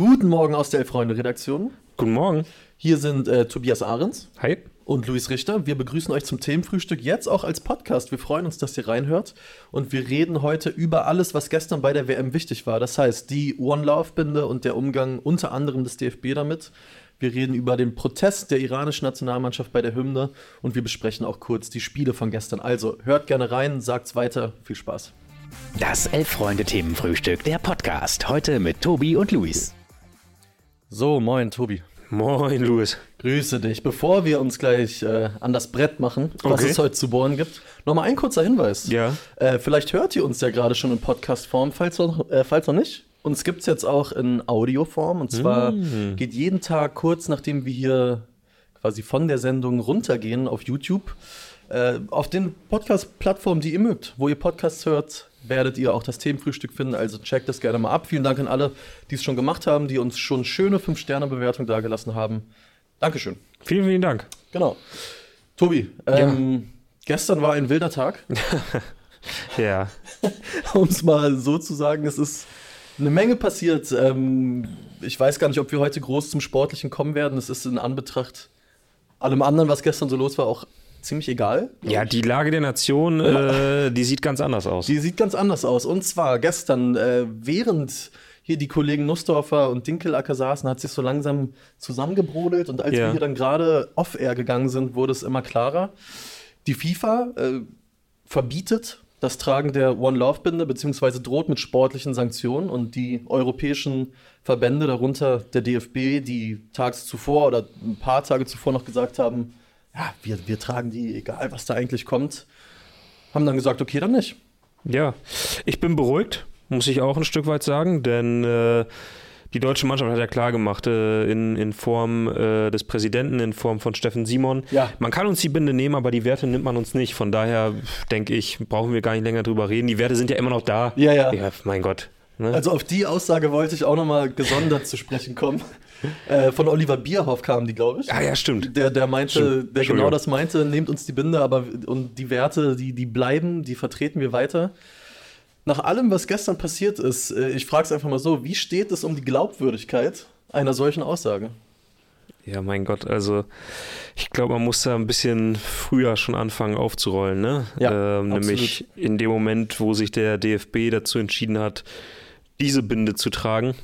Guten Morgen aus der Elf-Freunde-Redaktion. Guten Morgen. Hier sind äh, Tobias Ahrens Hi. und Luis Richter. Wir begrüßen euch zum Themenfrühstück, jetzt auch als Podcast. Wir freuen uns, dass ihr reinhört. Und wir reden heute über alles, was gestern bei der WM wichtig war. Das heißt, die One-Love-Binde und der Umgang unter anderem des DFB damit. Wir reden über den Protest der iranischen Nationalmannschaft bei der Hymne und wir besprechen auch kurz die Spiele von gestern. Also hört gerne rein, sagt's weiter. Viel Spaß. Das Elf-Freunde-Themenfrühstück, der Podcast. Heute mit Tobi und Luis. So, moin, Tobi. Moin, Louis. Grüße dich. Bevor wir uns gleich äh, an das Brett machen, was Okay. es heute zu bohren gibt, nochmal ein kurzer Hinweis. Ja. Äh, vielleicht hört ihr uns ja gerade schon in Podcast-Form, falls, noch- äh, falls noch nicht. Uns gibt es jetzt auch in Audioform. Und zwar Mm. geht jeden Tag kurz nachdem wir hier quasi von der Sendung runtergehen auf YouTube, äh, auf den Podcast-Plattformen, die ihr mögt, wo ihr Podcasts hört, werdet ihr auch das Themenfrühstück finden. Also checkt das gerne mal ab. Vielen Dank an alle, die es schon gemacht haben, die uns schon schöne 5-Sterne-Bewertung dagelassen haben. Dankeschön. Vielen, vielen Dank. Genau. Tobi, ähm, gestern war ein wilder Tag. Ja. um es mal so zu sagen, es ist eine Menge passiert. Ähm, ich weiß gar nicht, ob wir heute groß zum Sportlichen kommen werden. Es ist in Anbetracht allem anderen, was gestern so los war, auch ziemlich egal. Ja, die Lage der Nation, äh, die sieht ganz anders aus. Die sieht ganz anders aus. Und zwar gestern, äh, während hier die Kollegen Nussdorfer und Dinkelacker saßen, hat sich so langsam zusammengebrodelt. Und als Ja. wir hier dann gerade off-air gegangen sind, wurde es immer klarer. Die FIFA äh, verbietet das Tragen der One-Love-Binde, beziehungsweise droht mit sportlichen Sanktionen. Und die europäischen Verbände, darunter der DFB, die tags zuvor oder ein paar Tage zuvor noch gesagt haben, ja, wir, wir tragen die, egal was da eigentlich kommt, haben dann gesagt, okay, dann nicht. Ja. Ich bin beruhigt, muss ich auch ein Stück weit sagen, denn äh, die deutsche Mannschaft hat ja klar gemacht, äh, in, in Form äh, des Präsidenten, in Form von Steffen Simon. Ja. Man kann uns die Binde nehmen, aber die Werte nimmt man uns nicht. Von daher denke ich, brauchen wir gar nicht länger drüber reden. Die Werte sind ja immer noch da. Ja, ja. Ja, mein Gott. Ne? Also auf die Aussage wollte ich auch nochmal gesondert zu sprechen kommen. Äh, von Oliver Bierhoff kam die, glaube ich. ah ja, stimmt. Der, der meinte, der genau das meinte, nehmt uns die Binde, aber und die Werte, die, die bleiben, die vertreten wir weiter. Nach allem, was gestern passiert ist, äh, ich frage es einfach mal so, wie steht es um die Glaubwürdigkeit einer solchen Aussage? Ja, mein Gott, also ich glaube, man muss da ein bisschen früher schon anfangen aufzurollen, ne? Ja, ähm, nämlich in dem Moment, wo sich der DFB dazu entschieden hat, diese Binde zu tragen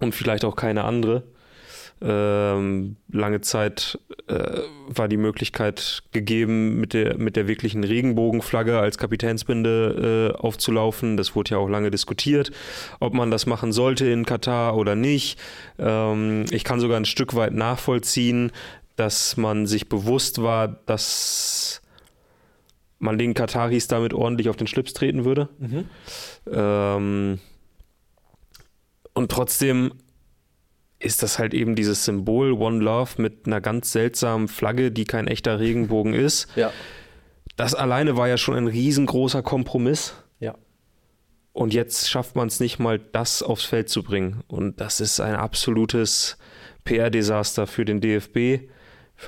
und vielleicht auch keine andere. Ähm, lange Zeit äh, war die Möglichkeit gegeben, mit der, mit der wirklichen Regenbogenflagge als Kapitänsbinde äh, aufzulaufen. Das wurde ja auch lange diskutiert, ob man das machen sollte in Katar oder nicht. Ähm, ich kann sogar ein Stück weit nachvollziehen, dass man sich bewusst war, dass man den Kataris damit ordentlich auf den Schlips treten würde. Ähm, und trotzdem ist das halt eben dieses Symbol One Love mit einer ganz seltsamen Flagge, die kein echter Regenbogen ist. Ja. Das alleine war ja schon ein riesengroßer Kompromiss. Ja. Und jetzt schafft man es nicht mal, das aufs Feld zu bringen. Und das ist ein absolutes PR-Desaster für den DFB,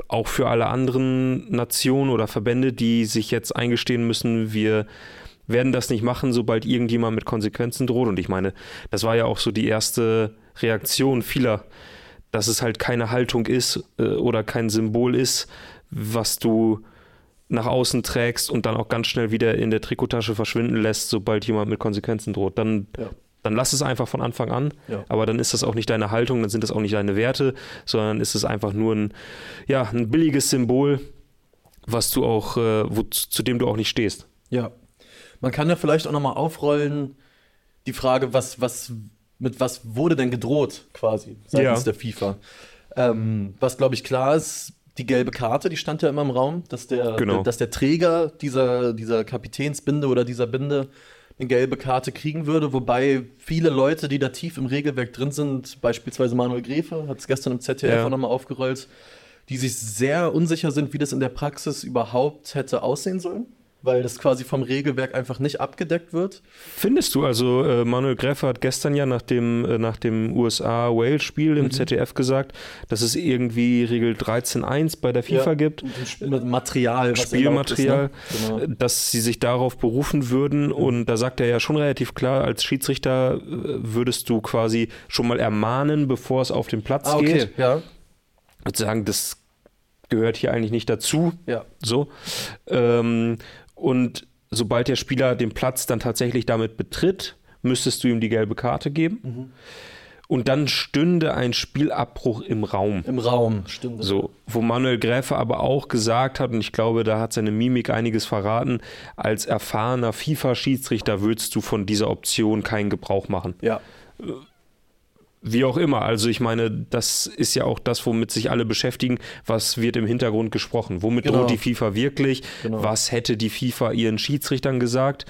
auch für alle anderen Nationen oder Verbände, die sich jetzt eingestehen müssen, wir werden das nicht machen, sobald irgendjemand mit Konsequenzen droht. Und ich meine, das war ja auch so die erste Reaktion vieler, dass es halt keine Haltung ist äh, oder kein Symbol ist, was du nach außen trägst und dann auch ganz schnell wieder in der Trikottasche verschwinden lässt, sobald jemand mit Konsequenzen droht. Dann, Ja. dann lass es einfach von Anfang an. Ja. Aber dann ist das auch nicht deine Haltung, dann sind das auch nicht deine Werte, sondern ist es einfach nur ein, ja, ein billiges Symbol, was du auch, äh, wo, zu dem du auch nicht stehst. Ja. Man kann ja vielleicht auch nochmal aufrollen, die Frage, was, was, mit was wurde denn gedroht, quasi, seitens Ja. der FIFA. Ähm, was, glaube ich, klar ist, die gelbe Karte, die stand ja immer im Raum, dass der, Genau. dass der Träger dieser, dieser Kapitänsbinde oder dieser Binde eine gelbe Karte kriegen würde, wobei viele Leute, die da tief im Regelwerk drin sind, beispielsweise Manuel Gräfe, hat es gestern im ZDF Ja. auch nochmal aufgerollt, die sich sehr unsicher sind, wie das in der Praxis überhaupt hätte aussehen sollen. Weil das quasi vom Regelwerk einfach nicht abgedeckt wird. Findest du, also äh, Manuel Gräfer hat gestern ja nach dem, äh, nach dem USA-Wales-Spiel im Mhm. ZDF gesagt, dass es irgendwie Regel 13.1 bei der FIFA Ja, gibt. Mit Material, Spielmaterial, ist, ne? genau. dass sie sich darauf berufen würden. Und da sagt er ja schon relativ klar, als Schiedsrichter äh, würdest du quasi schon mal ermahnen, bevor es auf den Platz Ah, okay, geht. ja. Sagen, das gehört hier eigentlich nicht dazu. Ja. So. Ähm, und sobald der Spieler den Platz dann tatsächlich damit betritt, müsstest du ihm die gelbe Karte geben. Mhm. Und dann stünde ein Spielabbruch im Raum. Im Raum, stimmt. So, wo Manuel Gräfe aber auch gesagt hat, und ich glaube, da hat seine Mimik einiges verraten, als erfahrener FIFA-Schiedsrichter würdest du von dieser Option keinen Gebrauch machen. Ja. Wie auch immer, also ich meine, das ist ja auch das, womit sich alle beschäftigen, was wird im Hintergrund gesprochen. Womit Genau. droht die FIFA wirklich? Genau. Was hätte die FIFA ihren Schiedsrichtern gesagt?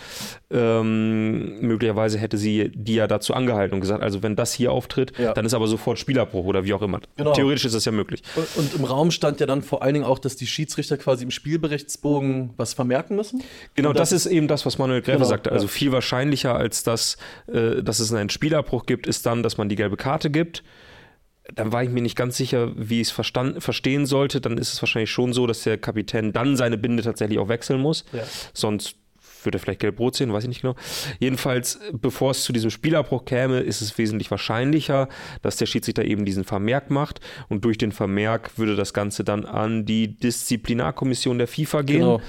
Ähm, möglicherweise hätte sie die ja dazu angehalten und gesagt, also wenn das hier auftritt, Ja. dann ist aber sofort Spielabbruch oder wie auch immer. Genau. Theoretisch ist das ja möglich. Und, und im Raum stand ja dann vor allen Dingen auch, dass die Schiedsrichter quasi im Spielberichtsbogen was vermerken müssen. Genau, Und das, ist eben das, was Manuel Gräfe Genau, sagte. Also ja. viel wahrscheinlicher als das, äh, dass es einen Spielabbruch gibt, ist dann, dass man die gelbe Karte gibt. Dann war ich mir nicht ganz sicher, wie ich es verstehen sollte. Dann ist es wahrscheinlich schon so, dass der Kapitän dann seine Binde tatsächlich auch wechseln muss. Ja. Sonst würde er vielleicht gelb-rot sehen, weiß ich nicht genau. Jedenfalls, bevor es zu diesem Spielabbruch käme, ist es wesentlich wahrscheinlicher, dass der Schiedsrichter eben diesen Vermerk macht. Und durch den Vermerk würde das Ganze dann an die Disziplinarkommission der FIFA gehen Genau.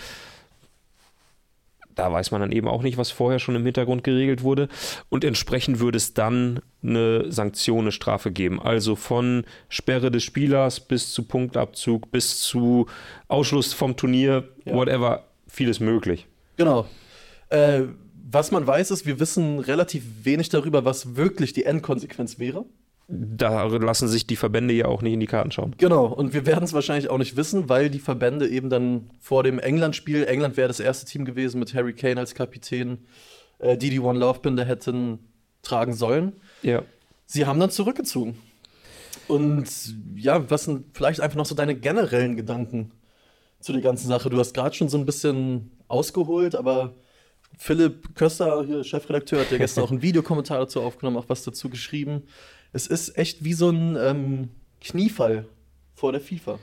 Da weiß man dann eben auch nicht, was vorher schon im Hintergrund geregelt wurde. Und entsprechend würde es dann eine Sanktion, eine Strafe geben. Also von Sperre des Spielers bis zu Punktabzug, bis zu Ausschluss vom Turnier, Ja. whatever, vieles möglich. Genau. Äh, was man weiß, ist, wir wissen relativ wenig darüber, was wirklich die Endkonsequenz wäre. Da lassen sich die Verbände ja auch nicht in die Karten schauen. Genau, und wir werden es wahrscheinlich auch nicht wissen, weil die Verbände eben dann vor dem England-Spiel, England wäre das erste Team gewesen mit Harry Kane als Kapitän, äh, die die One Love-Binde hätten tragen sollen. Ja. Sie haben dann zurückgezogen. Und ja, was sind vielleicht einfach noch so deine generellen Gedanken zu der ganzen Sache? Du hast gerade schon so ein bisschen ausgeholt, aber Philipp Köster, hier Chefredakteur, hat ja gestern auch einen Videokommentar dazu aufgenommen, auch was dazu geschrieben. Es ist echt wie so ein ähm, Kniefall vor der FIFA.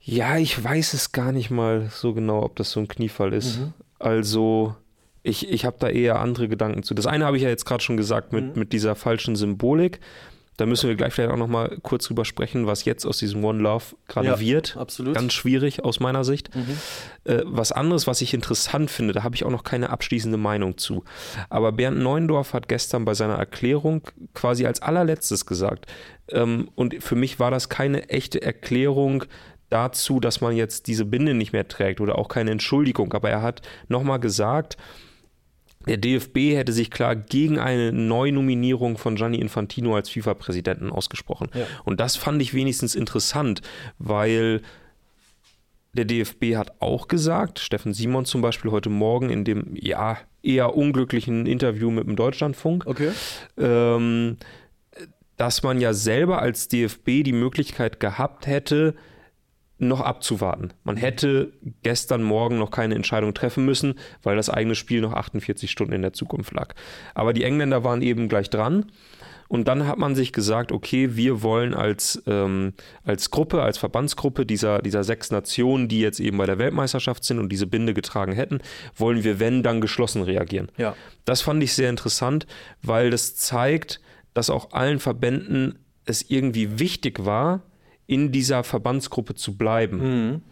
Ja, ich weiß es gar nicht mal so genau, ob das so ein Kniefall ist. Mhm. Also, ich, ich habe da eher andere Gedanken zu. Das eine habe ich ja jetzt gerade schon gesagt mit, Mhm. mit dieser falschen Symbolik. Da müssen wir gleich vielleicht auch noch mal kurz drüber sprechen, was jetzt aus diesem One Love gerade Ja, wird. absolut. Ganz schwierig aus meiner Sicht. Mhm. Äh, was anderes, was ich interessant finde, da habe ich auch noch keine abschließende Meinung zu. Aber Bernd Neuendorf hat gestern bei seiner Erklärung quasi als allerletztes gesagt, ähm, und für mich war das keine echte Erklärung dazu, dass man jetzt diese Binde nicht mehr trägt oder auch keine Entschuldigung, aber er hat nochmal gesagt, der DFB hätte sich klar gegen eine Neunominierung von Gianni Infantino als FIFA-Präsidenten ausgesprochen. Ja. Und das fand ich wenigstens interessant, weil der DFB hat auch gesagt, Steffen Simon zum Beispiel heute Morgen in dem ja eher unglücklichen Interview mit dem Deutschlandfunk, Okay. ähm, dass man ja selber als DFB die Möglichkeit gehabt hätte, noch abzuwarten. Man hätte gestern Morgen noch keine Entscheidung treffen müssen, weil das eigene Spiel noch 48 Stunden in der Zukunft lag. Aber die Engländer waren eben gleich dran. Und dann hat man sich gesagt, okay, wir wollen als, ähm, als Gruppe, als Verbandsgruppe dieser, dieser sechs Nationen, die jetzt eben bei der Weltmeisterschaft sind und diese Binde getragen hätten, wollen wir, wenn, dann geschlossen reagieren. Ja. Das fand ich sehr interessant, weil das zeigt, dass auch allen Verbänden es irgendwie wichtig war, in dieser Verbandsgruppe zu bleiben. Mhm.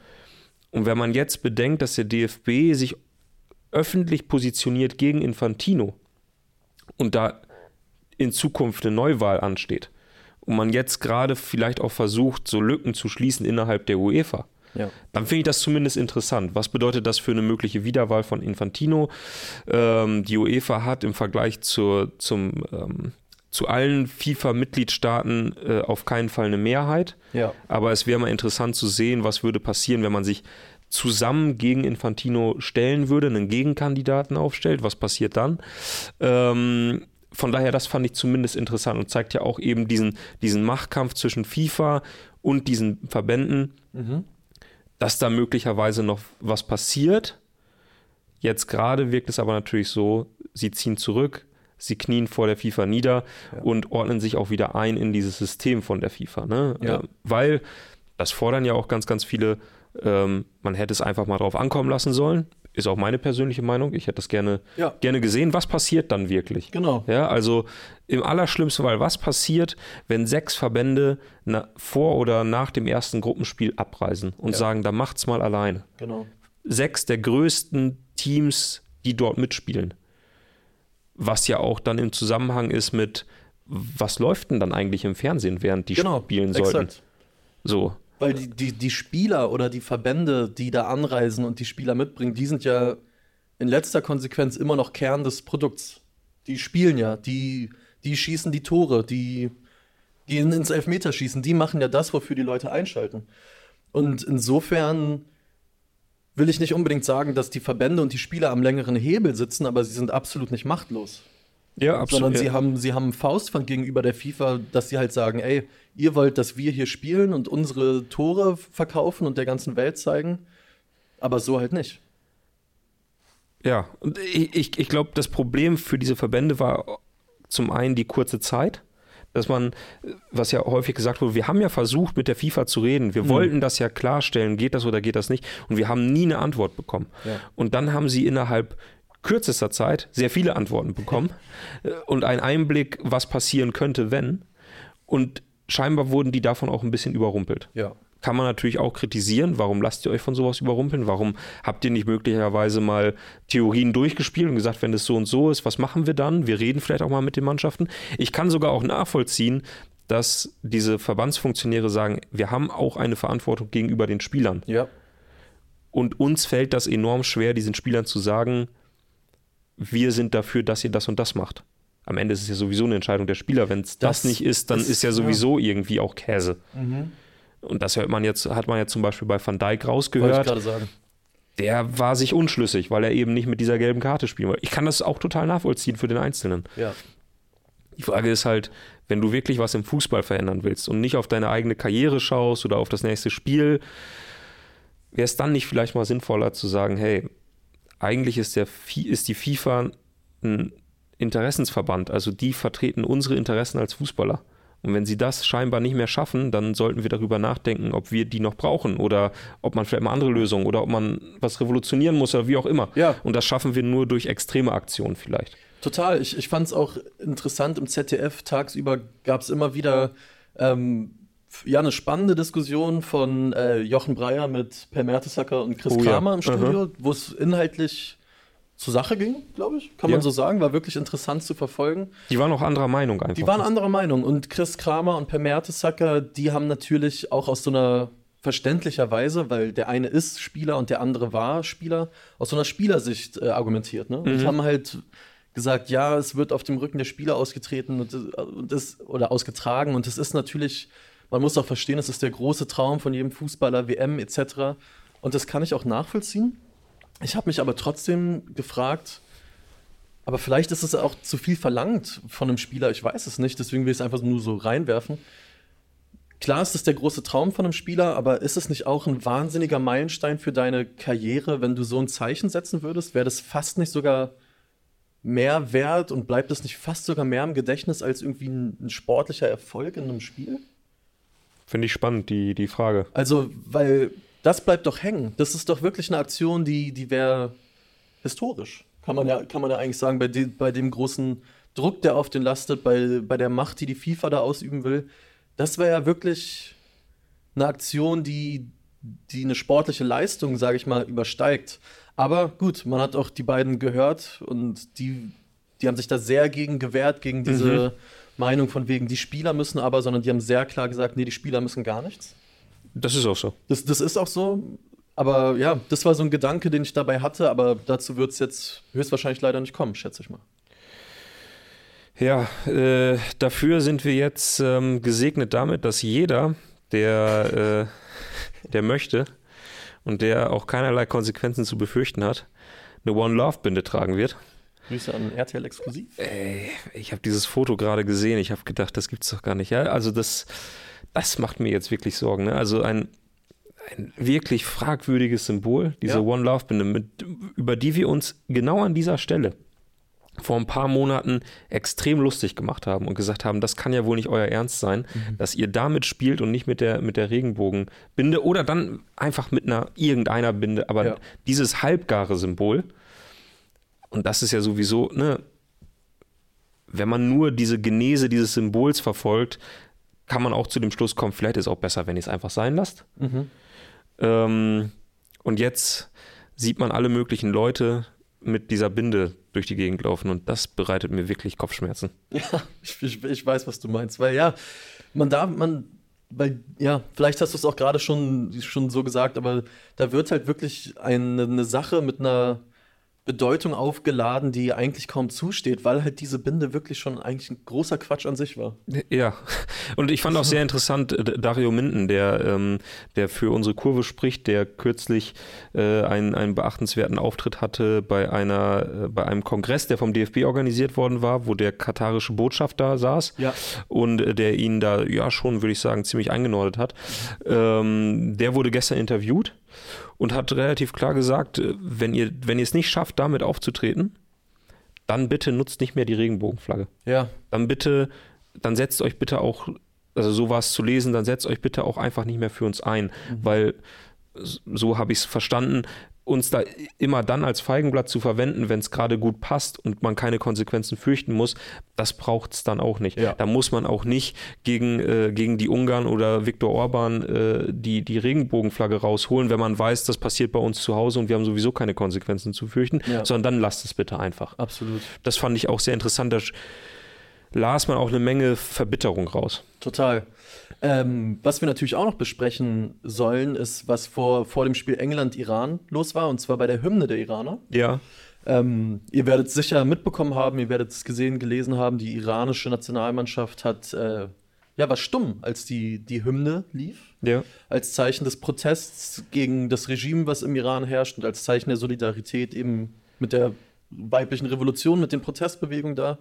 Und wenn man jetzt bedenkt, dass der DFB sich öffentlich positioniert gegen Infantino und da in Zukunft eine Neuwahl ansteht und man jetzt gerade vielleicht auch versucht, so Lücken zu schließen innerhalb der UEFA, Ja. dann finde ich das zumindest interessant. Was bedeutet das für eine mögliche Wiederwahl von Infantino? Ähm, die UEFA hat im Vergleich zur, zum, ähm, zu allen FIFA-Mitgliedstaaten äh, auf keinen Fall eine Mehrheit. Ja. Aber es wäre mal interessant zu sehen, was würde passieren, wenn man sich zusammen gegen Infantino stellen würde, einen Gegenkandidaten aufstellt. Was passiert dann? Ähm, von daher, das fand ich zumindest interessant und zeigt ja auch eben diesen, diesen Machtkampf zwischen FIFA und diesen Verbänden, Mhm. dass da möglicherweise noch was passiert. Jetzt gerade wirkt es aber natürlich so, sie ziehen zurück, sie knien vor der FIFA nieder Ja. und ordnen sich auch wieder ein in dieses System von der FIFA. Ne? Ja. Äh, weil, das fordern ja auch ganz, ganz viele, ähm, man hätte es einfach mal drauf ankommen lassen sollen. Ist auch meine persönliche Meinung. Ich hätte das gerne, Ja. gerne gesehen. Was passiert dann wirklich? Genau. Ja, also im allerschlimmsten Fall, was passiert, wenn sechs Verbände na, vor oder nach dem ersten Gruppenspiel abreisen und sagen, da macht's mal alleine. Genau. Sechs der größten Teams, die dort mitspielen. Was ja auch dann im Zusammenhang ist mit, was läuft denn dann eigentlich im Fernsehen, während die Genau. spielen sollten? Exakt. So. Weil die, die, die Spieler oder die Verbände, die da anreisen und die Spieler mitbringen, die sind ja in letzter Konsequenz immer noch Kern des Produkts. Die spielen ja, die, die schießen die Tore, die gehen ins Elfmeterschießen, die machen ja das, wofür die Leute einschalten. Und insofern will ich nicht unbedingt sagen, dass die Verbände und die Spieler am längeren Hebel sitzen, aber sie sind absolut nicht machtlos. Ja, Sondern sie haben, sie haben ein Faustpfand gegenüber der FIFA, dass sie halt sagen, ey, ihr wollt, dass wir hier spielen und unsere Tore verkaufen und der ganzen Welt zeigen, aber so halt nicht. Ja, und ich, ich, ich glaube, das Problem für diese Verbände war zum einen die kurze Zeit, dass man, was ja häufig gesagt wurde, wir haben ja versucht, mit der FIFA zu reden. Wir wollten das ja klarstellen, geht das oder geht das nicht? Und wir haben nie eine Antwort bekommen. Ja. Und dann haben sie innerhalb kürzester Zeit sehr viele Antworten bekommen äh, und einen Einblick, was passieren könnte, wenn. Und scheinbar wurden die davon auch ein bisschen überrumpelt Ja. Kann man natürlich auch kritisieren. Warum lasst ihr euch von sowas überrumpeln? Warum habt ihr nicht möglicherweise mal Theorien durchgespielt und gesagt, wenn es so und so ist, was machen wir dann? Wir reden vielleicht auch mal mit den Mannschaften. Ich kann sogar auch nachvollziehen, dass diese Verbandsfunktionäre sagen, wir haben auch eine Verantwortung gegenüber den Spielern. Ja. Und uns fällt das enorm schwer, diesen Spielern zu sagen, wir sind dafür, dass ihr das und das macht. Am Ende ist es ja sowieso eine Entscheidung der Spieler. Wenn es das, Das nicht ist, dann ist- ist ja ja. sowieso irgendwie auch Käse. Und das hört man jetzt, hat man ja zum Beispiel bei Van Dijk Wollte ich rausgehört. gerade sagen. Der war sich unschlüssig, weil er eben nicht mit dieser gelben Karte spielen wollte. Ich kann das auch total nachvollziehen für den Einzelnen. Ja. Die Frage ist halt, wenn du wirklich was im Fußball verändern willst und nicht auf deine eigene Karriere schaust oder auf das nächste Spiel, wäre es dann nicht vielleicht mal sinnvoller zu sagen, hey, eigentlich ist, der, ist die FIFA ein Interessensverband, also die vertreten unsere Interessen als Fußballer. Und wenn sie das scheinbar nicht mehr schaffen, dann sollten wir darüber nachdenken, ob wir die noch brauchen oder ob man vielleicht mal andere Lösungen oder ob man was revolutionieren muss oder wie auch immer. Ja. Und das schaffen wir nur durch extreme Aktionen vielleicht. Total. Ich, ich fand es auch interessant, im ZDF tagsüber gab es immer wieder ähm, ja, eine spannende Diskussion von äh, Jochen Breyer mit Per Mertesacker und Chris Oh ja. Kramer im Studio, wo es inhaltlich zur Sache ging, glaube ich. Kann man Ja. so sagen. War wirklich interessant zu verfolgen. Die waren auch anderer Meinung einfach. Die waren anderer Meinung. Und Chris Kramer und Per Mertesacker, die haben natürlich auch aus so einer verständlicherweise, weil der eine ist Spieler und der andere war Spieler, aus so einer Spielersicht äh, argumentiert. Ne? Und haben halt gesagt, ja, es wird auf dem Rücken der Spieler ausgetreten und, äh, und das, oder ausgetragen. Und es ist natürlich, man muss auch verstehen, es ist der große Traum von jedem Fußballer, WM etc. Und das kann ich auch nachvollziehen. Ich habe mich aber trotzdem gefragt, aber vielleicht ist es auch zu viel verlangt von einem Spieler, ich weiß es nicht, deswegen will ich es einfach nur so reinwerfen. Klar ist es der große Traum von einem Spieler, aber ist es nicht auch ein wahnsinniger Meilenstein für deine Karriere, wenn du so ein Zeichen setzen würdest? Wäre das fast nicht sogar mehr wert und bleibt es nicht fast sogar mehr im Gedächtnis als irgendwie ein, ein sportlicher Erfolg in einem Spiel? Finde ich spannend, die, die Frage. Also, weil das bleibt doch hängen. Das ist doch wirklich eine Aktion, die, die wäre historisch. Kann man, ja, kann man ja eigentlich sagen, bei, de, bei dem großen Druck, der auf den lastet, bei, bei der Macht, die die FIFA da ausüben will. Das wäre ja wirklich eine Aktion, die, die eine sportliche Leistung, sage ich mal, übersteigt. Aber gut, man hat auch die beiden gehört und die, die haben sich da sehr gegen gewehrt, gegen diese Meinung von wegen, die Spieler müssen aber, sondern die haben sehr klar gesagt, nee, die Spieler müssen gar nichts. Das ist auch so. Das, das ist auch so. Aber ja, das war so ein Gedanke, den ich dabei hatte, aber dazu wird es jetzt höchstwahrscheinlich leider nicht kommen, schätze ich mal. Ja, äh, dafür sind wir jetzt ähm, gesegnet damit, dass jeder, der, äh, der möchte und der auch keinerlei Konsequenzen zu befürchten hat, eine One Love Binde tragen wird. Grüße an RTL exklusiv. Ey, ich habe dieses Foto gerade gesehen. Ich habe gedacht, das gibt's doch gar nicht. Ja, also das, das macht mir jetzt wirklich Sorgen. Ne? Also ein, ein wirklich fragwürdiges Symbol, diese Ja. One Love Binde, über die wir uns genau an dieser Stelle vor ein paar Monaten extrem lustig gemacht haben und gesagt haben, das kann ja wohl nicht euer Ernst sein, Mhm. dass ihr damit spielt und nicht mit der, mit der Regenbogenbinde oder dann einfach mit einer irgendeiner Binde, aber Ja. dieses halbgare Symbol, und das ist ja sowieso, ne, wenn man nur diese Genese dieses Symbols verfolgt, kann man auch zu dem Schluss kommen, vielleicht ist es auch besser, wenn ihr es einfach sein lasst. Mhm. Ähm, und jetzt sieht man alle möglichen Leute mit dieser Binde durch die Gegend laufen und das bereitet mir wirklich Kopfschmerzen. Ja, ich, ich, ich weiß, was du meinst. Weil ja, man darf, man, weil, ja, vielleicht hast du es auch gerade schon, schon so gesagt, aber da wird halt wirklich eine, eine Sache mit einer Bedeutung aufgeladen, die eigentlich kaum zusteht, weil halt diese Binde wirklich schon eigentlich ein großer Quatsch an sich war. Ja, und ich fand auch sehr interessant, äh, Dario Minden, der, ähm, der für unsere Kurve spricht, der kürzlich äh, einen, einen beachtenswerten Auftritt hatte bei, einer, äh, bei einem Kongress, der vom DFB organisiert worden war, wo der katarische Botschafter saß Ja. und äh, der ihn da ja schon, würde ich sagen, ziemlich eingenordet hat. Ähm, der wurde gestern interviewt und hat relativ klar gesagt, äh, wenn ihr, wenn ihr es nicht schafft, damit aufzutreten, dann bitte nutzt nicht mehr die Regenbogenflagge. Ja, dann bitte, dann setzt euch bitte auch, also so war es zu lesen, dann setzt euch bitte auch einfach nicht mehr für uns ein, weil s- so habe ich es verstanden, uns da immer dann als Feigenblatt zu verwenden, wenn es gerade gut passt und man keine Konsequenzen fürchten muss, das braucht es dann auch nicht. Ja. Da muss man auch nicht gegen, äh, gegen die Ungarn oder Viktor Orban äh, die, die Regenbogenflagge rausholen, wenn man weiß, das passiert bei uns zu Hause und wir haben sowieso keine Konsequenzen zu fürchten, Ja. sondern dann lasst es bitte einfach. absolut. Das fand ich auch sehr interessant. Da las man auch eine Menge Verbitterung raus. Total. Ähm, was wir natürlich auch noch besprechen sollen, ist, was vor, vor dem Spiel England-Iran los war, und zwar bei der Hymne der Iraner. Ja. Ähm, ihr werdet es sicher mitbekommen haben, ihr werdet es gesehen, gelesen haben, die iranische Nationalmannschaft hat, äh, ja, war stumm, als die, die Hymne lief, Ja. als Zeichen des Protests gegen das Regime, was im Iran herrscht und als Zeichen der Solidarität eben mit der weiblichen Revolution, mit den Protestbewegungen da.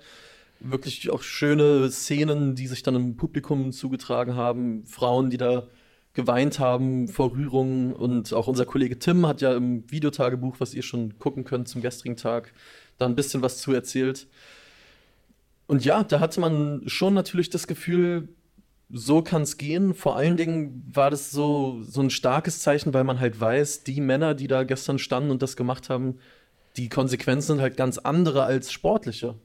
Wirklich auch schöne Szenen, die sich dann im Publikum zugetragen haben, Frauen, die da geweint haben vor Rührung und auch unser Kollege Tim hat ja im Videotagebuch, was ihr schon gucken könnt zum gestrigen Tag, da ein bisschen was zu erzählt. Und ja, da hatte man schon natürlich das Gefühl, so kann es gehen. Vor allen Dingen war das so, so ein starkes Zeichen, weil man halt weiß, die Männer, die da gestern standen und das gemacht haben, die Konsequenzen sind halt ganz andere als sportliche.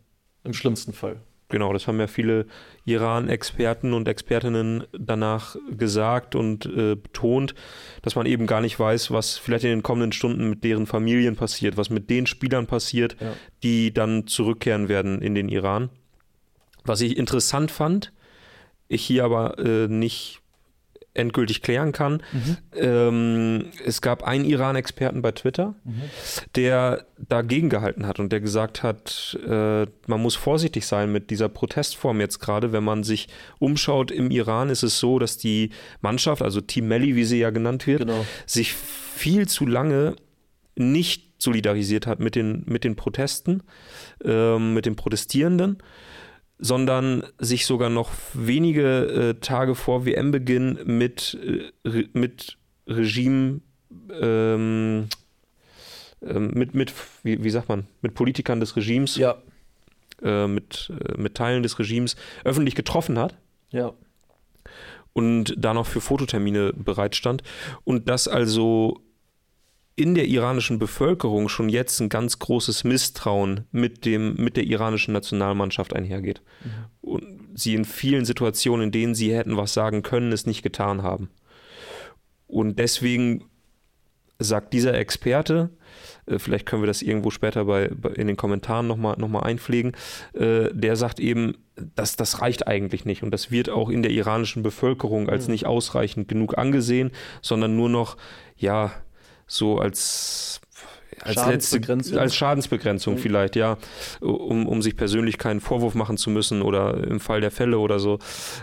Im schlimmsten Fall. Genau, das haben ja viele Iran-Experten und Expertinnen danach gesagt und äh, betont, dass man eben gar nicht weiß, was vielleicht in den kommenden Stunden mit deren Familien passiert, was mit den Spielern passiert, Ja. die dann zurückkehren werden in den Iran. Was ich interessant fand, ich hier aber äh, nicht endgültig klären kann, ähm, es gab einen Iran-Experten bei Twitter, der dagegen gehalten hat und der gesagt hat, äh, man muss vorsichtig sein mit dieser Protestform jetzt gerade. Wenn man sich umschaut im Iran, ist es so, dass die Mannschaft, also Team Melli, wie sie ja genannt wird, Genau. sich viel zu lange nicht solidarisiert hat mit den, mit den Protesten, ähm, mit den Protestierenden, sondern sich sogar noch wenige äh, Tage vor WM-Beginn mit, äh, mit Regime, ähm, ähm, mit, mit wie, wie sagt man, mit Politikern des Regimes, Ja, äh, mit, äh, mit Teilen des Regimes öffentlich getroffen hat ja. und da noch für Fototermine bereitstand und dass also in der iranischen Bevölkerung schon jetzt ein ganz großes Misstrauen mit, dem, mit der iranischen Nationalmannschaft einhergeht. Und sie in vielen Situationen, in denen sie hätten was sagen können, es nicht getan haben. Und deswegen sagt dieser Experte, äh, vielleicht können wir das irgendwo später bei, bei in den Kommentaren nochmal noch mal einpflegen, äh, der sagt eben, dass das reicht eigentlich nicht und das wird auch in der iranischen Bevölkerung als nicht ausreichend genug angesehen, sondern nur noch, ja, so als als letzte Schadensbegrenzung. als Schadensbegrenzung Mhm. vielleicht, ja, um, um sich persönlich keinen Vorwurf machen zu müssen oder im Fall der Fälle oder so.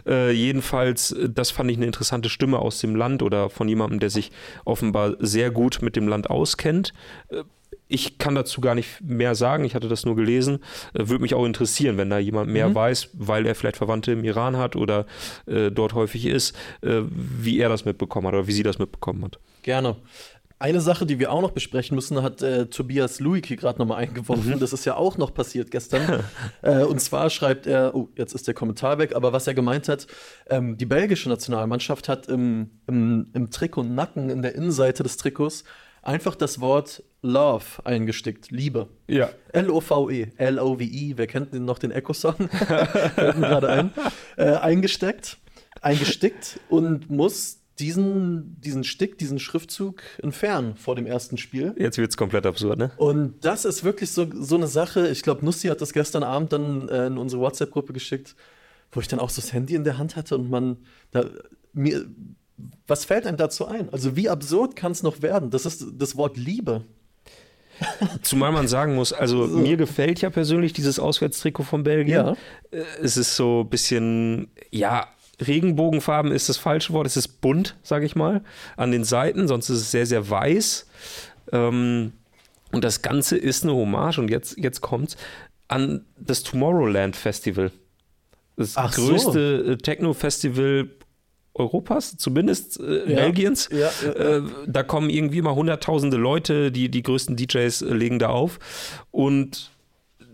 Äh, jedenfalls, das fand ich eine interessante Stimme aus dem Land oder von jemandem, der sich offenbar sehr gut mit dem Land auskennt. Äh, ich kann dazu gar nicht mehr sagen. Ich hatte das nur gelesen. Äh, Würde mich auch interessieren, wenn da jemand mehr Mhm. weiß, weil er vielleicht Verwandte im Iran hat oder äh, dort häufig ist, äh, wie er das mitbekommen hat oder wie sie das mitbekommen hat. Gerne. Eine Sache, die wir auch noch besprechen müssen, hat äh, Tobias Luik hier gerade nochmal eingeworfen. Das ist ja auch noch passiert gestern. äh, und zwar schreibt er, oh, jetzt ist der Kommentar weg, aber was er gemeint hat, ähm, die belgische Nationalmannschaft hat im, im, im Trikot Nacken, in der Innenseite des Trikots, einfach das Wort Love eingestickt, Liebe. Ja. L-O-V-E, L-O-V-E, wer kennt denn noch den Echo-Song? Fällt mir gerade ein. Äh, eingesteckt, eingestickt und muss diesen, diesen Stick, diesen Schriftzug entfernen vor dem ersten Spiel. Jetzt wird es komplett absurd, ne? Und das ist wirklich so, so eine Sache. Ich glaube, Nussi hat das gestern Abend dann äh, in unsere WhatsApp-Gruppe geschickt, wo ich dann auch so das Handy in der Hand hatte und man da mir. Was fällt einem dazu ein? Also, wie absurd kann es noch werden? Das ist das Wort Liebe. Zumal man sagen muss, also So. mir gefällt ja persönlich dieses Auswärtstrikot von Belgien. Ja. Äh, Es ist so ein bisschen, ja, Regenbogenfarben ist das falsche Wort. Es ist bunt, sage ich mal, an den Seiten, sonst ist es sehr, sehr weiß. Ähm, und das Ganze ist eine Hommage, und jetzt, jetzt kommt's, an das Tomorrowland Festival. Das Ach so. größte äh, Techno-Festival Europas, zumindest äh, Ja. Belgiens. Ja, ja, ja. Äh, da kommen irgendwie mal hunderttausende Leute, die, die größten DJs äh, legen da auf. Und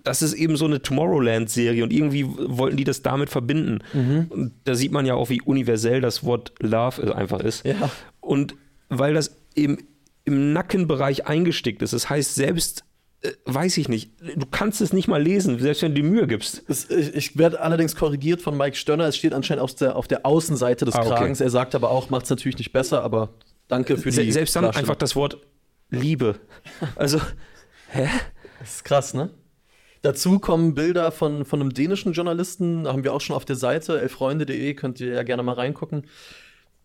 das ist eben so eine Tomorrowland-Serie und irgendwie wollten die das damit verbinden. Mhm. Und da sieht man ja auch, wie universell das Wort Love einfach ist. Ja. Und weil das eben im Nackenbereich eingestickt ist, das heißt, selbst, äh, weiß ich nicht, du kannst es nicht mal lesen, selbst wenn du die Mühe gibst. Es, ich ich werde allerdings korrigiert von Mike Stönner. Es steht anscheinend auf der, auf der Außenseite des Ah, okay. Kragens. Er sagt aber auch, macht es natürlich nicht besser, aber danke für Se die. selbst dann einfach das Wort Liebe. Also, Das ist krass, ne? Dazu kommen Bilder von, von einem dänischen Journalisten, haben wir auch schon auf der Seite, elfreunde.de, könnt ihr ja gerne mal reingucken.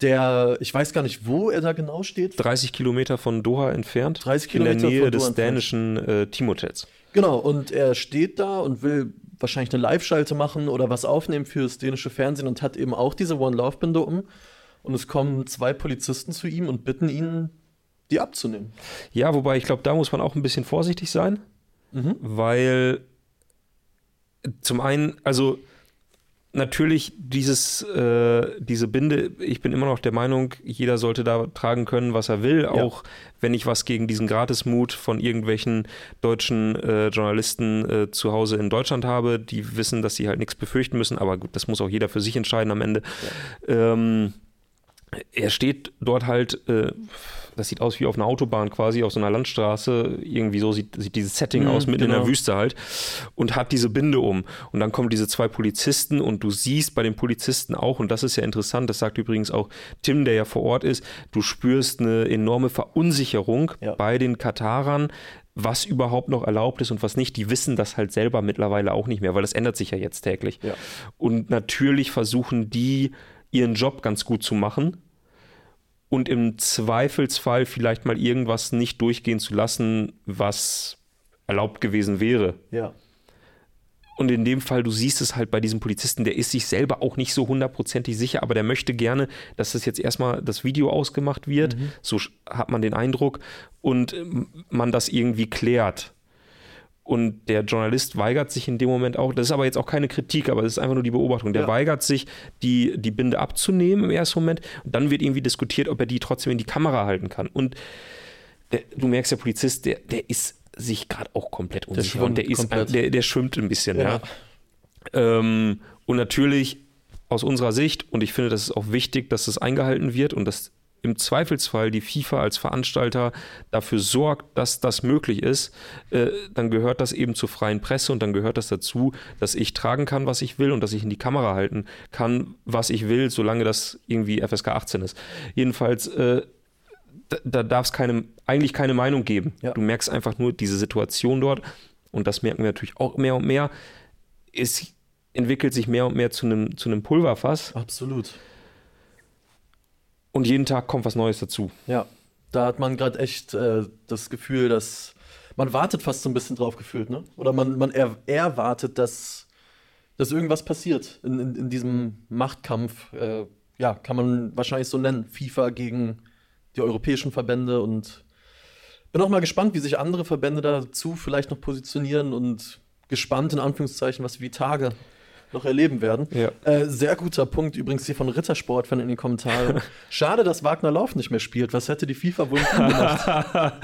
Der, ich weiß gar nicht, wo er da genau steht. 30 Kilometer von Doha entfernt. 30 In der Kilometer Nähe des entfernt. dänischen äh, Teamhotels. Genau, und er steht da und will wahrscheinlich eine Live-Schalte machen oder was aufnehmen fürs dänische Fernsehen und hat eben auch diese One Love-Binde um. Und es kommen zwei Polizisten zu ihm und bitten ihn, die abzunehmen. Ja, wobei ich glaube, da muss man auch ein bisschen vorsichtig sein, Mhm. weil zum einen, also natürlich dieses, äh, diese Binde, ich bin immer noch der Meinung, jeder sollte da tragen können, was er will, auch wenn ich was gegen diesen Gratismut von irgendwelchen deutschen äh, Journalisten äh, zu Hause in Deutschland habe, die wissen, dass sie halt nichts befürchten müssen, aber gut, das muss auch jeder für sich entscheiden am Ende. Ähm, er steht dort halt, äh, das sieht aus wie auf einer Autobahn quasi, auf so einer Landstraße. Irgendwie so sieht, sieht dieses Setting Mhm, aus, mitten in genau. der Wüste halt. Und hat diese Binde um. Und dann kommen diese zwei Polizisten und du siehst bei den Polizisten auch, und das ist ja interessant, das sagt übrigens auch Tim, der ja vor Ort ist, du spürst eine enorme Verunsicherung Ja. bei den Katarern, was überhaupt noch erlaubt ist und was nicht. Die wissen das halt selber mittlerweile auch nicht mehr, weil das ändert sich ja jetzt täglich. Ja. Und natürlich versuchen die, ihren Job ganz gut zu machen und im Zweifelsfall vielleicht mal irgendwas nicht durchgehen zu lassen, was erlaubt gewesen wäre. Ja. Und in dem Fall, du siehst es halt bei diesem Polizisten, der ist sich selber auch nicht so hundertprozentig sicher, aber der möchte gerne, dass das jetzt erstmal das Video ausgemacht wird. So sch- hat man den Eindruck und ähm, man das irgendwie klärt. Und der Journalist weigert sich in dem Moment auch, das ist aber jetzt auch keine Kritik, aber das ist einfach nur die Beobachtung. Der Ja. weigert sich, die, die Binde abzunehmen im ersten Moment. Und dann wird irgendwie diskutiert, ob er die trotzdem in die Kamera halten kann. Und der, du merkst, der Polizist, der, der ist sich gerade auch komplett unsicher. und der, schwimmt ist, der, der schwimmt ein bisschen, ja. Ja. Ähm, und natürlich aus unserer Sicht, und ich finde, das ist auch wichtig, dass das eingehalten wird und dass im Zweifelsfall die FIFA als Veranstalter dafür sorgt, dass das möglich ist, äh, dann gehört das eben zur freien Presse und dann gehört das dazu, dass ich tragen kann, was ich will und dass ich in die Kamera halten kann, was ich will, solange das irgendwie FSK 18 ist. Jedenfalls, äh, da, da darf es keine, eigentlich keine Meinung geben. Ja. Du merkst einfach nur diese Situation dort und das merken wir natürlich auch mehr und mehr. Es entwickelt sich mehr und mehr zu einem, zu einem Pulverfass Absolut. Und jeden Tag kommt was Neues dazu. Ja. Da hat man gerade echt äh, das Gefühl, dass man wartet fast so ein bisschen drauf gefühlt, ne? Oder man, man er, erwartet, dass, dass irgendwas passiert in, in, in diesem Machtkampf. Äh, ja, kann man wahrscheinlich so nennen. FIFA gegen die europäischen Verbände und Bin auch mal gespannt, wie sich andere Verbände dazu vielleicht noch positionieren und gespannt in Anführungszeichen, was wir die Tage noch erleben werden. Ja. Äh, sehr guter Punkt übrigens hier von Rittersport in den Kommentaren. Schade, dass Wagner Lauf nicht mehr spielt. Was hätte die FIFA wohl gemacht?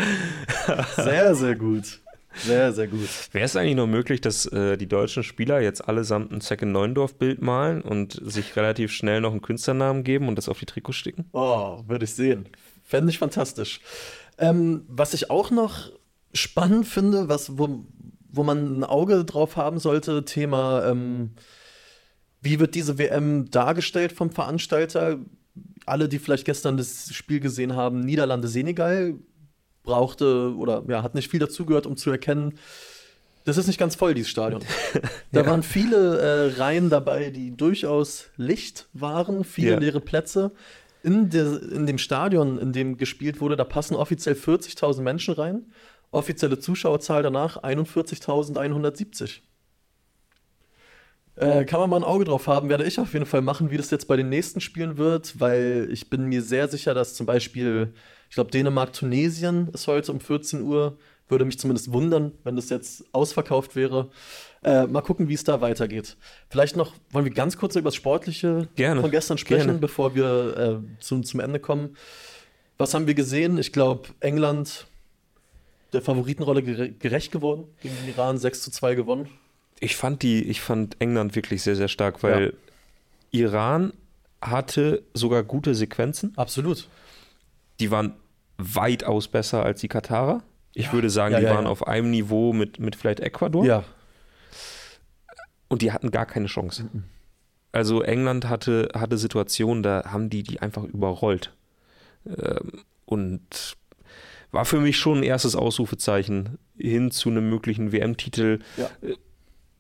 sehr, sehr gut. Sehr, sehr gut. Wäre es eigentlich noch möglich, dass äh, die deutschen Spieler jetzt allesamt ein Second Neuendorf-Bild malen und sich relativ schnell noch einen Künstlernamen geben und das auf die Trikots sticken? Oh, würde ich sehen. Fände ich fantastisch. Ähm, was ich auch noch spannend finde, was, wo, wo man ein Auge drauf haben sollte, Thema, ähm, wie wird diese WM dargestellt vom Veranstalter? Alle, die vielleicht gestern das Spiel gesehen haben, Niederlande-Senegal, brauchte oder ja, hat nicht viel dazugehört, um zu erkennen, das ist nicht ganz voll, dieses Stadion. Da Ja. waren viele äh, Reihen dabei, die durchaus Licht waren, viele Ja. leere Plätze. In, der, in dem Stadion, in dem gespielt wurde, da passen offiziell 40.000 Menschen rein. Offizielle Zuschauerzahl danach 41.170. Äh, kann man mal ein Auge drauf haben, werde ich auf jeden Fall machen, wie das jetzt bei den nächsten Spielen wird, weil ich bin mir sehr sicher, dass zum Beispiel, ich glaube, Dänemark-Tunesien ist heute um 14 Uhr. Würde mich zumindest wundern, wenn das jetzt ausverkauft wäre. Äh, mal gucken, wie es da weitergeht. Vielleicht noch, wollen wir ganz kurz über das Sportliche Gerne, von gestern sprechen, gerne. bevor wir äh, zum, zum Ende kommen. Was haben wir gesehen? Ich glaube, England der Favoritenrolle gere gerecht geworden, gegen den Iran 6 zu 2 gewonnen. Ich fand die, ich fand England wirklich sehr, sehr stark, weil Iran hatte sogar gute Sequenzen. Absolut. Die waren weitaus besser als die Katarer. Ich Ja. würde sagen, Ja, die ja, waren ja. auf einem Niveau mit, mit vielleicht Ecuador. Ja, Und die hatten gar keine Chance. Mhm. Also England hatte, hatte Situationen, da haben die die einfach überrollt. Ähm, und war für mich schon ein erstes Ausrufezeichen hin zu einem möglichen WM-Titel. Ja. Äh,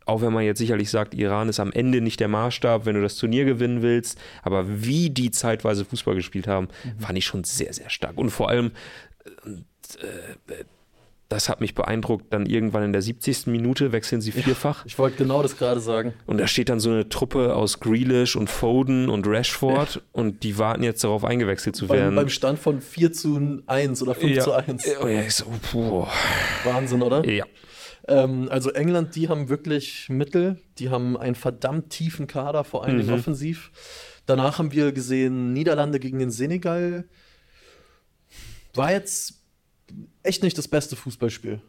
Auch wenn man jetzt sicherlich sagt, Iran ist am Ende nicht der Maßstab, wenn du das Turnier gewinnen willst. Aber wie die zeitweise Fußball gespielt haben, Mhm. fand ich schon sehr, sehr stark. Und vor allem, äh, äh, das hat mich beeindruckt, dann irgendwann in der 70. Minute wechseln sie vierfach. ich wollte genau das gerade sagen. Und da steht dann so eine Truppe aus Grealish und Foden und Rashford und die warten jetzt darauf eingewechselt zu Beim, werden. beim Stand von 4 zu 1 oder 5 ja. zu 1. Oh ja, ich so, puh. Wahnsinn, oder? ja. Ähm, also England, die haben wirklich Mittel, die haben einen verdammt tiefen Kader, vor allem Mhm. offensiv. Danach haben wir gesehen, Niederlande gegen den Senegal. War jetzt echt nicht das beste Fußballspiel.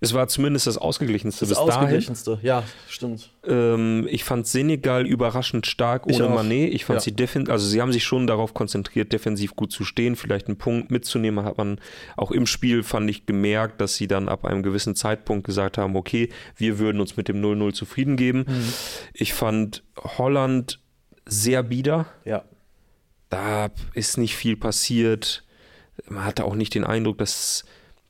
Es war zumindest das ausgeglichenste Das bis dahin. ausgeglichenste. Ja, stimmt. Ähm, ich fand Senegal überraschend stark Ich ohne auch. Mané. Ich fand Ja. sie defensiv, also sie haben sich schon darauf konzentriert, defensiv gut zu stehen, vielleicht einen Punkt mitzunehmen. Hat man auch im Spiel, fand ich, gemerkt, dass sie dann ab einem gewissen Zeitpunkt gesagt haben, okay, wir würden uns mit dem 0-0 zufrieden geben. Mhm. Ich fand Holland sehr bieder. Ja. da ist nicht viel passiert. Man hatte auch nicht den Eindruck, dass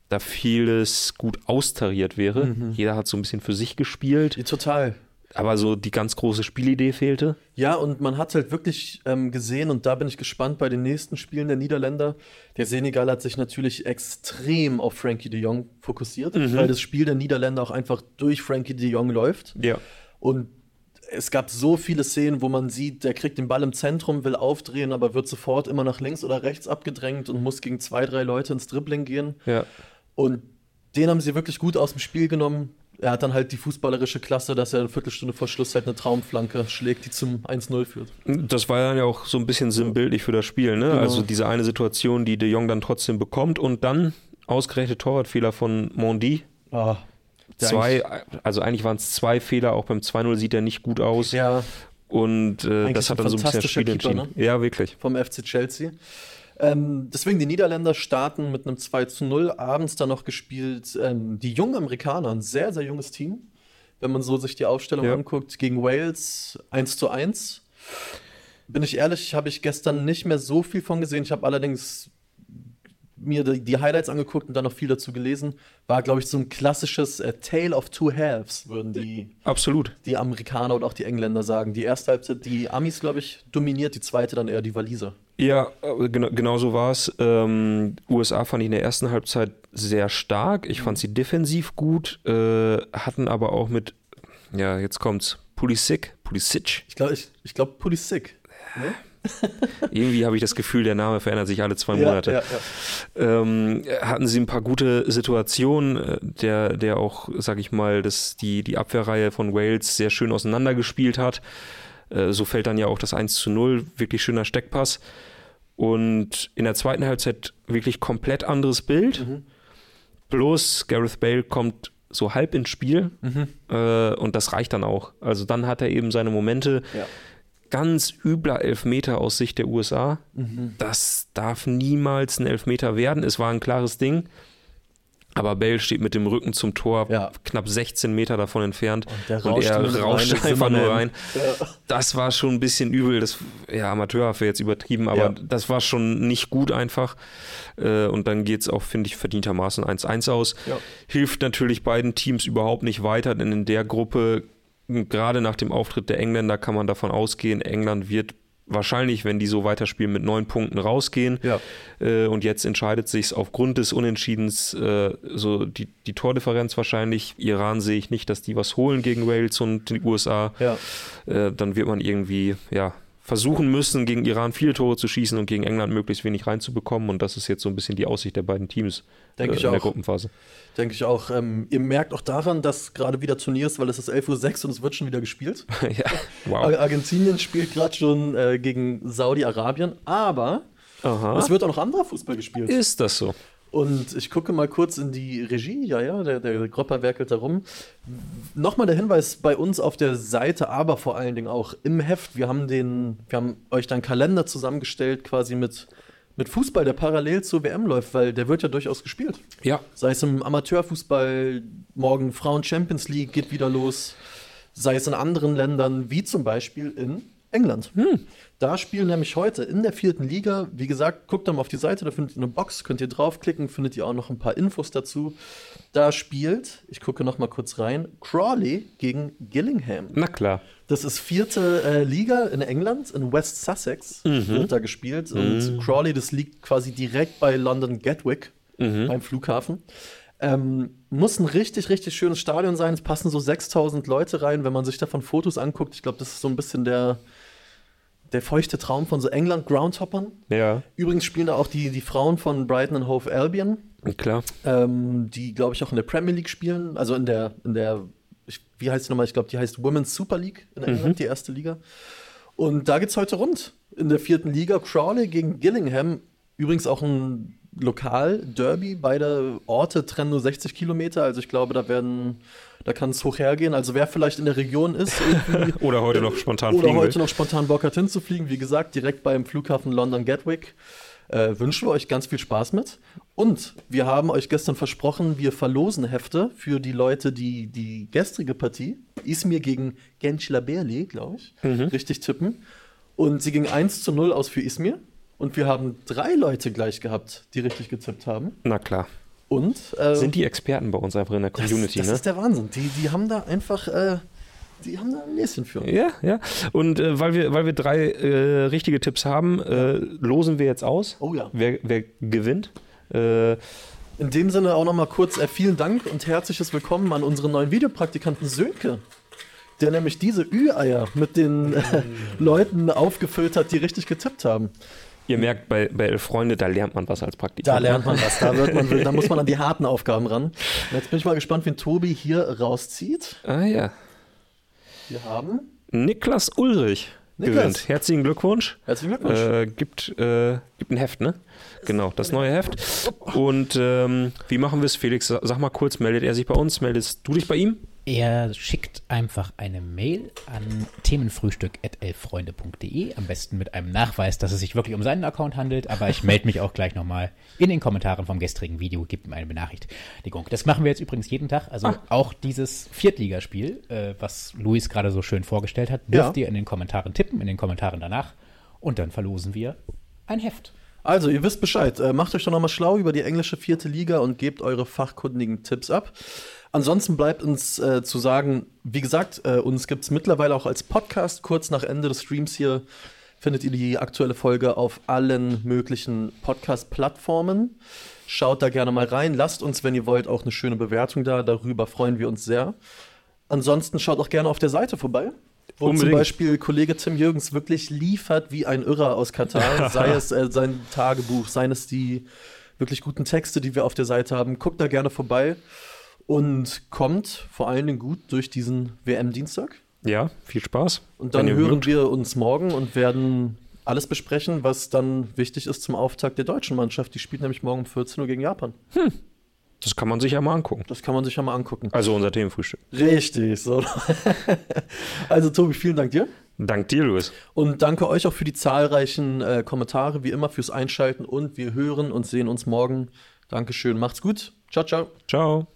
da vieles gut austariert wäre. Mhm. Jeder hat so ein bisschen für sich gespielt, Total. aber so die ganz große Spielidee fehlte. Ja, und man hat halt wirklich ähm, gesehen, und da bin ich gespannt bei den nächsten Spielen der Niederländer. Der Senegal hat sich natürlich extrem auf Frankie de Jong fokussiert, Mhm. weil das Spiel der Niederländer auch einfach durch Frankie de Jong läuft. Ja. Und es gab so viele Szenen, wo man sieht, der kriegt den Ball im Zentrum, will aufdrehen, aber wird sofort immer nach links oder rechts abgedrängt und muss gegen zwei, drei Leute ins Dribbling gehen. Ja. Und den haben sie wirklich gut aus dem Spiel genommen. Er hat dann halt die fußballerische Klasse, dass er eine Viertelstunde vor Schluss halt eine Traumflanke schlägt, die zum 1-0 führt. Das war dann ja auch so ein bisschen sinnbildlich für das Spiel, ne? Genau. Also diese eine Situation, die De Jong dann trotzdem bekommt und dann ausgerechnet Torwartfehler von Mondi. Ah, Zwei, also eigentlich waren es zwei Fehler, auch beim 2-0 sieht er nicht gut aus. Ja, Und äh, das hat dann so ein bisschen das Spiel Keeper, ne? entschieden. Ja, wirklich. vom FC Chelsea. Ähm, deswegen die Niederländer starten mit einem 2 zu 0. Abends dann noch gespielt ähm, die jungen Amerikaner, ein sehr, sehr junges Team. Wenn man so sich die Aufstellung Ja. anguckt, gegen Wales 1 zu 1. Bin ich ehrlich, habe ich gestern nicht mehr so viel von gesehen. Ich habe allerdings mir die, Highlights angeguckt und dann noch viel dazu gelesen. War, glaube ich, so ein klassisches äh, Tale of Two Halves, würden die Absolut. die Amerikaner und auch die Engländer sagen. Die erste Halbzeit, die Amis, glaube ich, dominiert, die zweite dann eher die Waliser. Ja, genau, genau so war es. Ähm, USA fand ich in der ersten Halbzeit sehr stark. Ich fand sie defensiv gut, äh, hatten aber auch mit, ja, jetzt kommt's, Pulisic, Pulisic. Ich glaube, ich, ich glaub, Pulisic. Ne? Irgendwie habe ich das Gefühl, der Name verändert sich alle zwei Ja, Monate. ja, ja. ähm, hatten sie ein paar gute Situationen, äh, der, der auch, sag ich mal, das, die, die Abwehrreihe von Wales sehr schön auseinandergespielt hat. Äh, so fällt dann ja auch das 1 zu 0, wirklich schöner Steckpass. Und in der zweiten Halbzeit wirklich komplett anderes Bild. Mhm. Bloß Gareth Bale kommt so halb ins Spiel Mhm. äh, und das reicht dann auch. Also dann hat er eben seine Momente. Ja. Ganz übler Elfmeter aus Sicht der USA. Mhm. Das darf niemals ein Elfmeter werden. Es war ein klares Ding. Aber Bale steht mit dem Rücken zum Tor, Ja. knapp 16 Meter davon entfernt. Und und er rein, rauscht das einfach nur rein. Das war schon ein bisschen übel. Das, ja, amateurhaft wäre jetzt übertrieben, aber Ja. das war schon nicht gut einfach. Äh, Und dann geht es auch, finde ich, verdientermaßen 1-1 aus. Hilft natürlich beiden Teams überhaupt nicht weiter, denn in der Gruppe, gerade nach dem Auftritt der Engländer, kann man davon ausgehen, England wird wahrscheinlich, wenn die so weiterspielen, mit neun Punkten rausgehen. Ja. Äh, und jetzt entscheidet sich aufgrund des Unentschiedens äh, so die, die Tordifferenz wahrscheinlich. Iran sehe ich nicht, dass die was holen gegen Wales und die USA. Ja. Äh, dann wird man irgendwie ja, versuchen müssen, gegen Iran viele Tore zu schießen und gegen England möglichst wenig reinzubekommen. Und das ist jetzt so ein bisschen die Aussicht der beiden Teams Denke äh, ich in der auch. Gruppenphase. Denke ich auch. Ähm, ihr merkt auch daran, dass gerade wieder Turnier ist, weil es ist 11.06 Uhr und es wird schon wieder gespielt. ja, wow. Ar Argentinien spielt gerade schon äh, gegen Saudi-Arabien, aber Aha. es wird auch noch anderer Fußball gespielt. Ist das so? Und ich gucke mal kurz in die Regie, ja, ja, der, der Gropper werkelt da rum. Nochmal der Hinweis bei uns auf der Seite, aber vor allen Dingen auch im Heft. Wir haben, den, wir haben euch da einen Kalender zusammengestellt, quasi mit, mit Fußball, der parallel zur WM läuft, weil der wird ja durchaus gespielt. Ja. Sei es im Amateurfußball, morgen Frauen Champions League geht wieder los, sei es in anderen Ländern, wie zum Beispiel in England. Da spielen nämlich heute in der vierten Liga, wie gesagt, guckt da mal auf die Seite, da findet ihr eine Box, könnt ihr draufklicken, findet ihr auch noch ein paar Infos dazu. Da spielt, ich gucke noch mal kurz rein, Crawley gegen Gillingham. Na klar. Das ist vierte äh, Liga in England, in West Sussex wird da gespielt. Und Crawley, das liegt quasi direkt bei London Gatwick, beim Flughafen. Ähm, muss ein richtig, richtig schönes Stadion sein. Es passen so 6000 Leute rein, wenn man sich davon Fotos anguckt. Ich glaube, das ist so ein bisschen der, der feuchte Traum von so England-Groundhoppern. Ja, Übrigens spielen da auch die, die Frauen von Brighton and Hove Albion klar. ähm, die, glaube ich, auch in der Premier League spielen. Also in der, in der, ich, wie heißt die nochmal? Ich glaube, die heißt Women's Super League in England, die erste Liga. Und da geht's heute rund. In der vierten Liga Crawley gegen Gillingham. Übrigens auch ein Lokal-Derby. Beide Orte trennen nur 60 Kilometer. Also ich glaube, da werden, da kann es hoch hergehen. Also wer vielleicht in der Region ist, Oder heute noch spontan oder fliegen heute will. noch spontan Bock hat hinzufliegen, wie gesagt, direkt beim Flughafen London Gatwick. Äh, wünschen wir euch ganz viel Spaß mit. Und wir haben euch gestern versprochen, wir verlosen Hefte für die Leute, die die gestrige Partie, Ismir gegen Gençler Berli, glaube ich, Mhm. richtig tippen. Und sie ging 1 zu 0 aus für Ismir. Und wir haben drei Leute gleich gehabt, die richtig getippt haben. Na klar. Und äh, Sind die Experten bei uns einfach in der das, Community, das ne? ist der Wahnsinn. Die, die haben da einfach, äh, die haben da ein Näschen für. Ja, ja. Und äh, weil, wir, weil wir drei äh, richtige Tipps haben, äh, losen wir jetzt aus. Oh ja. Wer, wer gewinnt? Äh, In dem Sinne auch nochmal kurz äh, vielen Dank und herzliches Willkommen an unseren neuen Videopraktikanten Sönke, der nämlich diese Ü-Eier mit den äh, Leuten aufgefüllt hat, die richtig getippt haben. Ihr merkt, bei, bei Elf Freunde, da lernt man was als Praktikant. Da lernt man was, da, wird man, da muss man an die harten Aufgaben ran. Und jetzt bin ich mal gespannt, wen Tobi hier rauszieht. Ah ja. Wir haben. Niklas Ulrich Niklas. gewinnt. Herzlichen Glückwunsch. Herzlichen Glückwunsch. Äh, gibt, äh, gibt ein Heft, ne? Genau, das neue Heft. Und ähm, wie machen wir es, Felix? Sa- Sag mal kurz, meldet er sich bei uns? Meldest du dich bei ihm? Er schickt einfach eine Mail an themenfrühstück.elffreunde.de, am besten mit einem Nachweis, dass es sich wirklich um seinen Account handelt, aber ich melde mich auch gleich nochmal in den Kommentaren vom gestrigen Video, gibt ihm eine Benachrichtigung. Das machen wir jetzt übrigens jeden Tag, also auch dieses Viertligaspiel, äh, was Luis gerade so schön vorgestellt hat, dürft Ja. ihr in den Kommentaren tippen, in den Kommentaren danach und dann verlosen wir ein Heft. Also, ihr wisst Bescheid. Äh, macht euch doch nochmal schlau über die englische vierte Liga und gebt eure fachkundigen Tipps ab. Ansonsten bleibt uns äh, zu sagen, wie gesagt, äh, uns gibt es mittlerweile auch als Podcast. Kurz nach Ende des Streams hier findet ihr die aktuelle Folge auf allen möglichen Podcast-Plattformen. Schaut da gerne mal rein. Lasst uns, wenn ihr wollt, auch eine schöne Bewertung da. Darüber freuen wir uns sehr. Ansonsten schaut auch gerne auf der Seite vorbei. Wo Unbedingt. zum Beispiel Kollege Tim Jürgens wirklich liefert wie ein Irrer aus Katar, sei es äh, sein Tagebuch, seien es die wirklich guten Texte, die wir auf der Seite haben. Guckt da gerne vorbei und kommt vor allen Dingen gut durch diesen WM-Dienstag. Ja, viel Spaß. Und dann hören mögt. wir uns morgen und werden alles besprechen, was dann wichtig ist zum Auftakt der deutschen Mannschaft. Die spielt nämlich morgen um 14 Uhr gegen Japan. Das kann man sich ja mal angucken. Das kann man sich ja mal angucken. Also unser Themenfrühstück. Richtig, so. also Tobi, vielen Dank dir. Dank dir, Louis. Und danke euch auch für die zahlreichen äh, Kommentare, wie immer fürs Einschalten und wir hören und sehen uns morgen. Dankeschön, macht's gut. Ciao, ciao. Ciao.